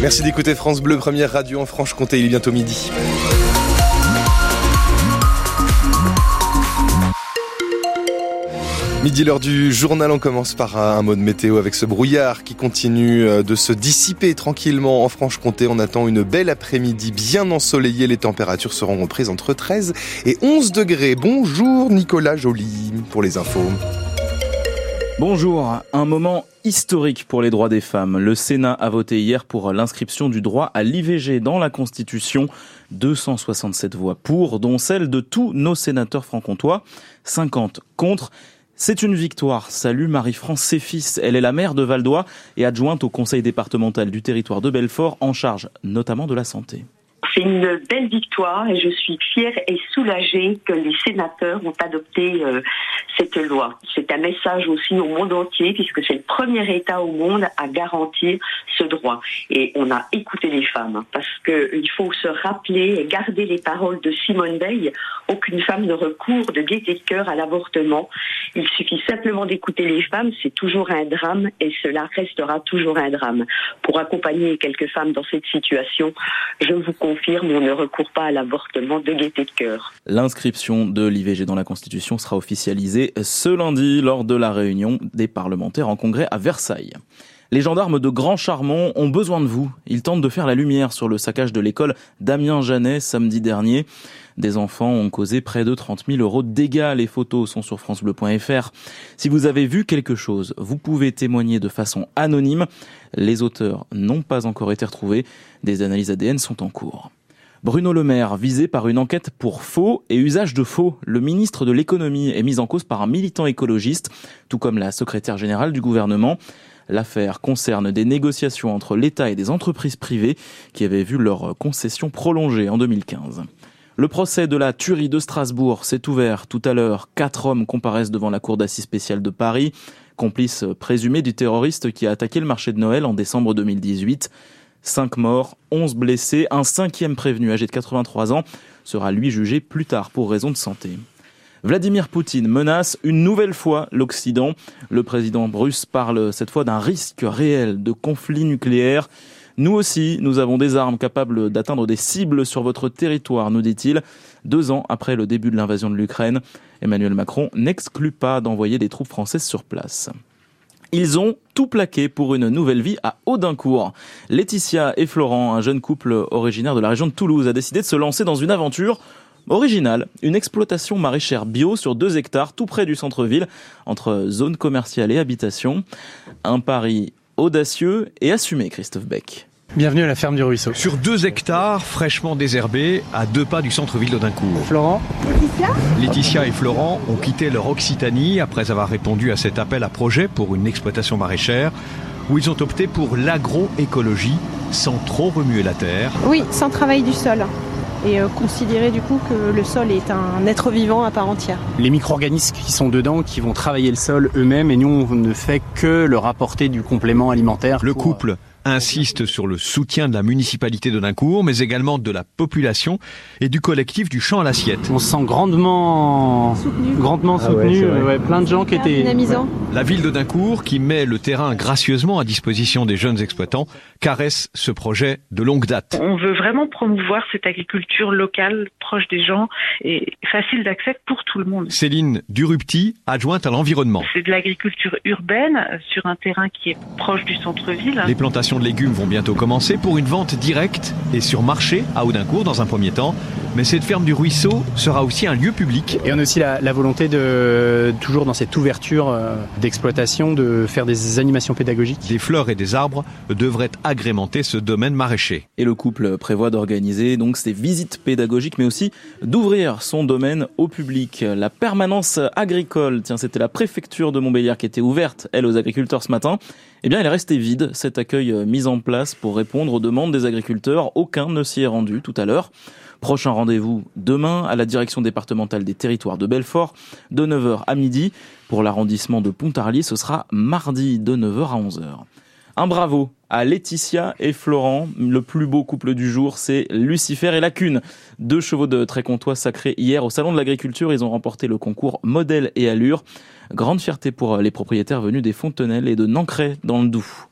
Merci d'écouter France Bleu, première radio en Franche-Comté. Il est bientôt midi. Midi l'heure du journal, on commence par un mot de météo avec ce brouillard qui continue euh, de se dissiper tranquillement en Franche-Comté. On attend une belle après-midi bien ensoleillée. Les températures seront reprises entre 13 et 11 degrés. Bonjour Nicolas Joly pour les infos. Bonjour, un moment historique pour les droits des femmes. Le Sénat a voté hier pour l'inscription du droit à l'IVG dans la Constitution. 267 voix pour, dont celle de tous nos sénateurs franc-comtois, 50 contre. C'est une victoire. Salut Marie-France Séfis. Elle est la maire de Valdois et adjointe au conseil départemental du territoire de Belfort en charge notamment de la santé. C'est une belle victoire et je suis fière et soulagée que les sénateurs ont adopté euh, cette loi. C'est un message aussi au monde entier puisque c'est le premier État au monde à garantir ce droit. Et on a écouté les femmes parce qu'il faut se rappeler et garder les paroles de Simone Veil. Aucune femme ne recourt de gaieté de cœur à l'avortement. Il suffit simplement d'écouter les femmes. C'est toujours un drame et cela restera toujours un drame. Pour accompagner quelques femmes dans cette situation, je vous confie on ne recourt pas à l'avortement de gaieté de cœur. L'inscription de l'IVG dans la Constitution sera officialisée ce lundi lors de la réunion des parlementaires en congrès à Versailles. Les gendarmes de Grand Charmont ont besoin de vous. Ils tentent de faire la lumière sur le saccage de l'école Damien Janet samedi dernier. Des enfants ont causé près de 30 000 euros de dégâts. Les photos sont sur francebleu.fr. Si vous avez vu quelque chose, vous pouvez témoigner de façon anonyme. Les auteurs n'ont pas encore été retrouvés. Des analyses ADN sont en cours. Bruno Le Maire, visé par une enquête pour faux et usage de faux. Le ministre de l'économie est mis en cause par un militant écologiste, tout comme la secrétaire générale du gouvernement. L'affaire concerne des négociations entre l'État et des entreprises privées qui avaient vu leur concession prolongée en 2015. Le procès de la tuerie de Strasbourg s'est ouvert tout à l'heure. Quatre hommes comparaissent devant la cour d'assises spéciale de Paris, complices présumés du terroriste qui a attaqué le marché de Noël en décembre 2018. 5 morts, 11 blessés, un cinquième prévenu âgé de 83 ans sera lui jugé plus tard pour raison de santé. Vladimir Poutine menace une nouvelle fois l'Occident. Le président russe parle cette fois d'un risque réel de conflit nucléaire. Nous aussi, nous avons des armes capables d'atteindre des cibles sur votre territoire, nous dit-il. Deux ans après le début de l'invasion de l'Ukraine, Emmanuel Macron n'exclut pas d'envoyer des troupes françaises sur place. Ils ont tout plaqué pour une nouvelle vie à Audincourt. Laetitia et Florent, un jeune couple originaire de la région de Toulouse, a décidé de se lancer dans une aventure originale, une exploitation maraîchère bio sur deux hectares tout près du centre-ville, entre zone commerciale et habitation. Un pari audacieux et assumé, Christophe Beck. Bienvenue à la ferme du Ruisseau. Sur deux hectares fraîchement désherbés, à deux pas du centre-ville d'Audincourt. Florent Laetitia Laetitia et Florent ont quitté leur Occitanie après avoir répondu à cet appel à projet pour une exploitation maraîchère où ils ont opté pour l'agroécologie sans trop remuer la terre. Oui, sans travail du sol et euh, considérer du coup que le sol est un être vivant à part entière. Les micro-organismes qui sont dedans, qui vont travailler le sol eux-mêmes et nous on ne fait que leur apporter du complément alimentaire. Le couple insiste sur le soutien de la municipalité de Dincourt, mais également de la population et du collectif du champ à l'assiette. On se sent grandement soutenu, grandement ah soutenu. Ouais, plein de gens qui étaient dynamisants. La ville de Dincourt, qui met le terrain gracieusement à disposition des jeunes exploitants, caresse ce projet de longue date. On veut vraiment promouvoir cette agriculture locale, proche des gens et facile d'accès pour tout le monde. Céline Durupti, adjointe à l'environnement. C'est de l'agriculture urbaine sur un terrain qui est proche du centre-ville. Les plantations de légumes vont bientôt commencer pour une vente directe et sur marché à Audincourt dans un premier temps. Mais cette ferme du ruisseau sera aussi un lieu public. Et on a aussi la, la volonté de, toujours dans cette ouverture euh, d'exploitation, de faire des animations pédagogiques. Des fleurs et des arbres devraient agrémenter ce domaine maraîcher. Et le couple prévoit d'organiser donc ces visites pédagogiques, mais aussi d'ouvrir son domaine au public. La permanence agricole, tiens, c'était la préfecture de Montbéliard qui était ouverte, elle, aux agriculteurs ce matin. Eh bien, elle est restée vide, cet accueil mis en place pour répondre aux demandes des agriculteurs. Aucun ne s'y est rendu tout à l'heure. Prochain rendez-vous demain à la direction départementale des territoires de Belfort de 9h à midi. Pour l'arrondissement de Pontarlier, ce sera mardi de 9h à 11h. Un bravo à Laetitia et Florent. Le plus beau couple du jour, c'est Lucifer et Lacune. Deux chevaux de Trécontois sacrés hier au Salon de l'Agriculture. Ils ont remporté le concours Modèle et Allure. Grande fierté pour les propriétaires venus des Fontenelles et de Nancray dans le Doubs.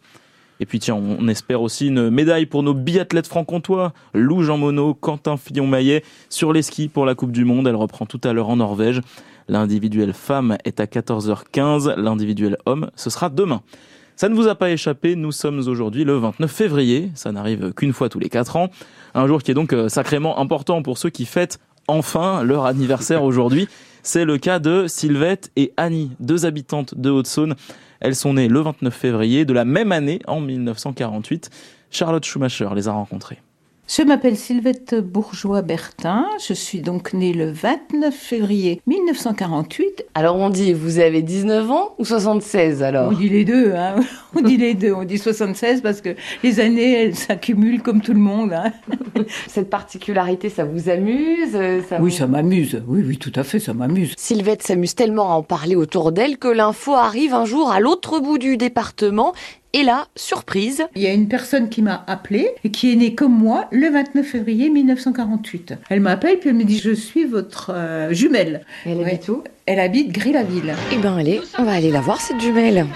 Et puis tiens, on espère aussi une médaille pour nos biathlètes franc-comtois, Lou Jean Monod, Quentin Fillon-Maillet, sur les skis pour la Coupe du Monde. Elle reprend tout à l'heure en Norvège. L'individuel femme est à 14h15, l'individuel homme, ce sera demain. Ça ne vous a pas échappé, nous sommes aujourd'hui le 29 février, ça n'arrive qu'une fois tous les quatre ans, un jour qui est donc euh, sacrément important pour ceux qui fêtent enfin leur anniversaire aujourd'hui. C'est le cas de Sylvette et Annie, deux habitantes de Haute-Saône. Elles sont nées le 29 février de la même année, en 1948. Charlotte Schumacher les a rencontrées. Je m'appelle Sylvette Bourgeois-Bertin. Je suis donc née le 29 février 1948. Alors on dit, vous avez 19 ans ou 76 alors? On dit les deux, hein. On dit les deux. On dit 76 parce que les années, elles s'accumulent comme tout le monde. Hein. Cette particularité, ça vous amuse ça Oui, ça m'amuse. Oui, oui, tout à fait, ça m'amuse. Sylvette s'amuse tellement à en parler autour d'elle que l'info arrive un jour à l'autre bout du département et là, surprise. Il y a une personne qui m'a appelée et qui est née comme moi le 29 février 1948. Elle m'appelle puis elle me dit Je suis votre euh, jumelle. elle habite où? Elle habite Gré-la-Ville. Eh ben allez, on va aller la voir cette jumelle.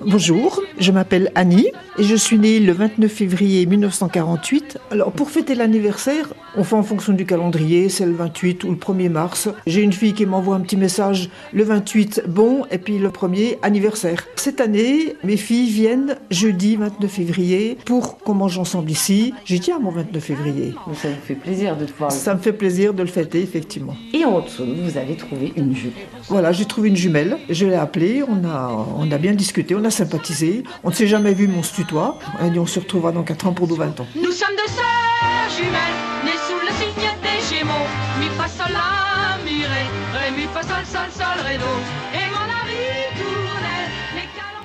Bonjour, je m'appelle Annie et je suis née le 29 février 1948. Alors pour fêter l'anniversaire, on fait en fonction du calendrier, c'est le 28 ou le 1er mars. J'ai une fille qui m'envoie un petit message le 28 bon et puis le 1er anniversaire. Cette année, mes filles viennent jeudi 29 février pour qu'on mange ensemble ici. J'ai dit à mon 29 février. Ça me fait plaisir de te voir. Ça me fait plaisir de le fêter effectivement. Et en dessous, vous avez trouvé une jumelle. Voilà, j'ai trouvé une jumelle. Je l'ai appelée, on a, on a bien discuté, on a sympathisé. On ne s'est jamais vu, mais on se tutoie. Et on se retrouvera dans 4 ans pour nos 20 ans. Nous sommes deux sœurs jumelles, sous le signe des Gémeaux. Mi fa sol la mi ré, ré mi fa sol sol sol ré do.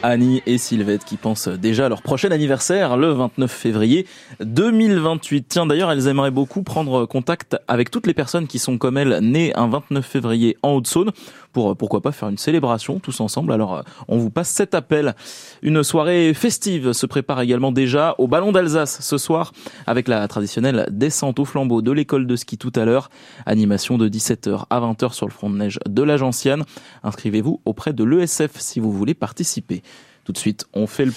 Annie et Sylvette qui pensent déjà leur prochain anniversaire le 29 février 2028. Tiens d'ailleurs elles aimeraient beaucoup prendre contact avec toutes les personnes qui sont comme elles nées un 29 février en Haute-Saône pour pourquoi pas faire une célébration tous ensemble. Alors on vous passe cet appel. Une soirée festive se prépare également déjà au Ballon d'Alsace ce soir avec la traditionnelle descente au flambeau de l'école de ski tout à l'heure. Animation de 17h à 20h sur le front de neige de la Gentiane. Inscrivez-vous auprès de l'ESF si vous voulez participer. Tout de suite, on fait le